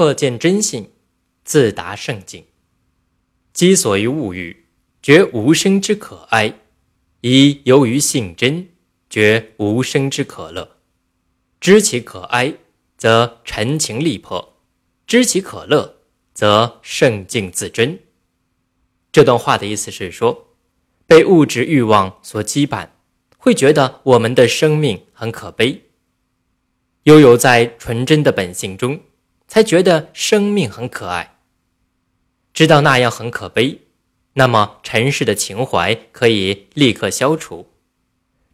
彻见真性，自达圣境。积所于物欲，觉无生之可哀；以由于性真，觉无生之可乐。知其可哀，则陈情力破；知其可乐，则圣境自真。这段话的意思是说，被物质欲望所羁绊，会觉得我们的生命很可悲；悠游在纯真的本性中，才觉得生命很可爱。知道那样很可悲，那么尘世的情怀可以立刻消除；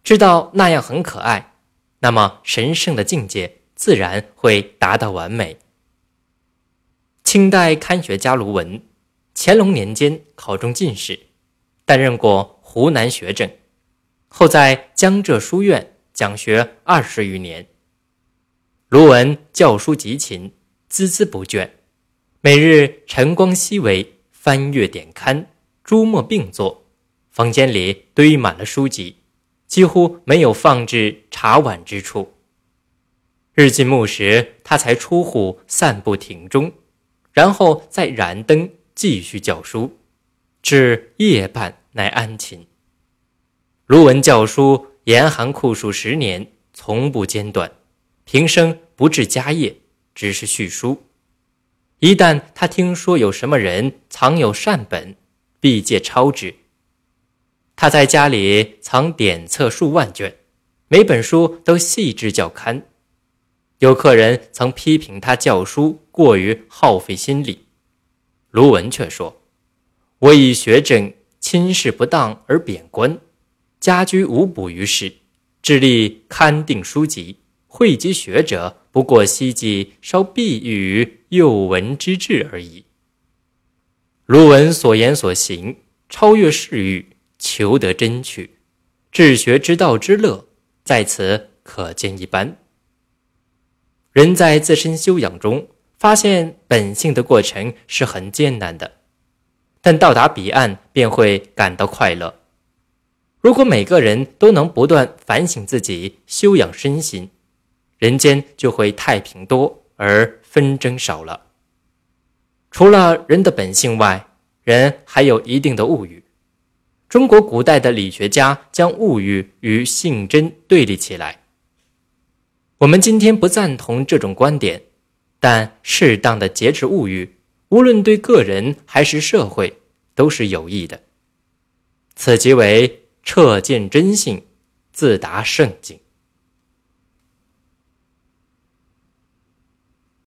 知道那样很可爱。那么神圣的境界自然会达到完美。清代堪学家卢文，乾隆年间考中进士，担任过湖南学政，后在江浙书院讲学二十余年。卢文教书极勤，孜孜不倦，每日晨光熹微，翻阅点刊，朱墨并作，房间里堆满了书籍。几乎没有放置茶碗之处。日进暮时，他才出户散步庭中，然后再燃灯继续教书，至夜半乃安寝。卢文教书严寒酷暑十年，从不间断，平生不置家业，只是续书。一旦他听说有什么人藏有善本，必借抄之。他在家里藏典册数万卷，每本书都细致校勘。有客人曾批评他教书过于耗费心力，卢文却说：“我以学政亲事不当而贬官，家居无补于事，致力勘定书籍，汇集学者，不过希冀稍避于幼文之志而已。”卢文所言所行，超越世欲。求得真趣，治学之道之乐，在此可见一斑。人在自身修养中发现本性的过程是很艰难的，但到达彼岸便会感到快乐。如果每个人都能不断反省自己、修养身心，人间就会太平多而纷争少了。除了人的本性外，人还有一定的物欲。中国古代的理学家将物欲与性真对立起来。我们今天不赞同这种观点，但适当的节制物欲，无论对个人还是社会，都是有益的。此即为彻见真性，自达圣境。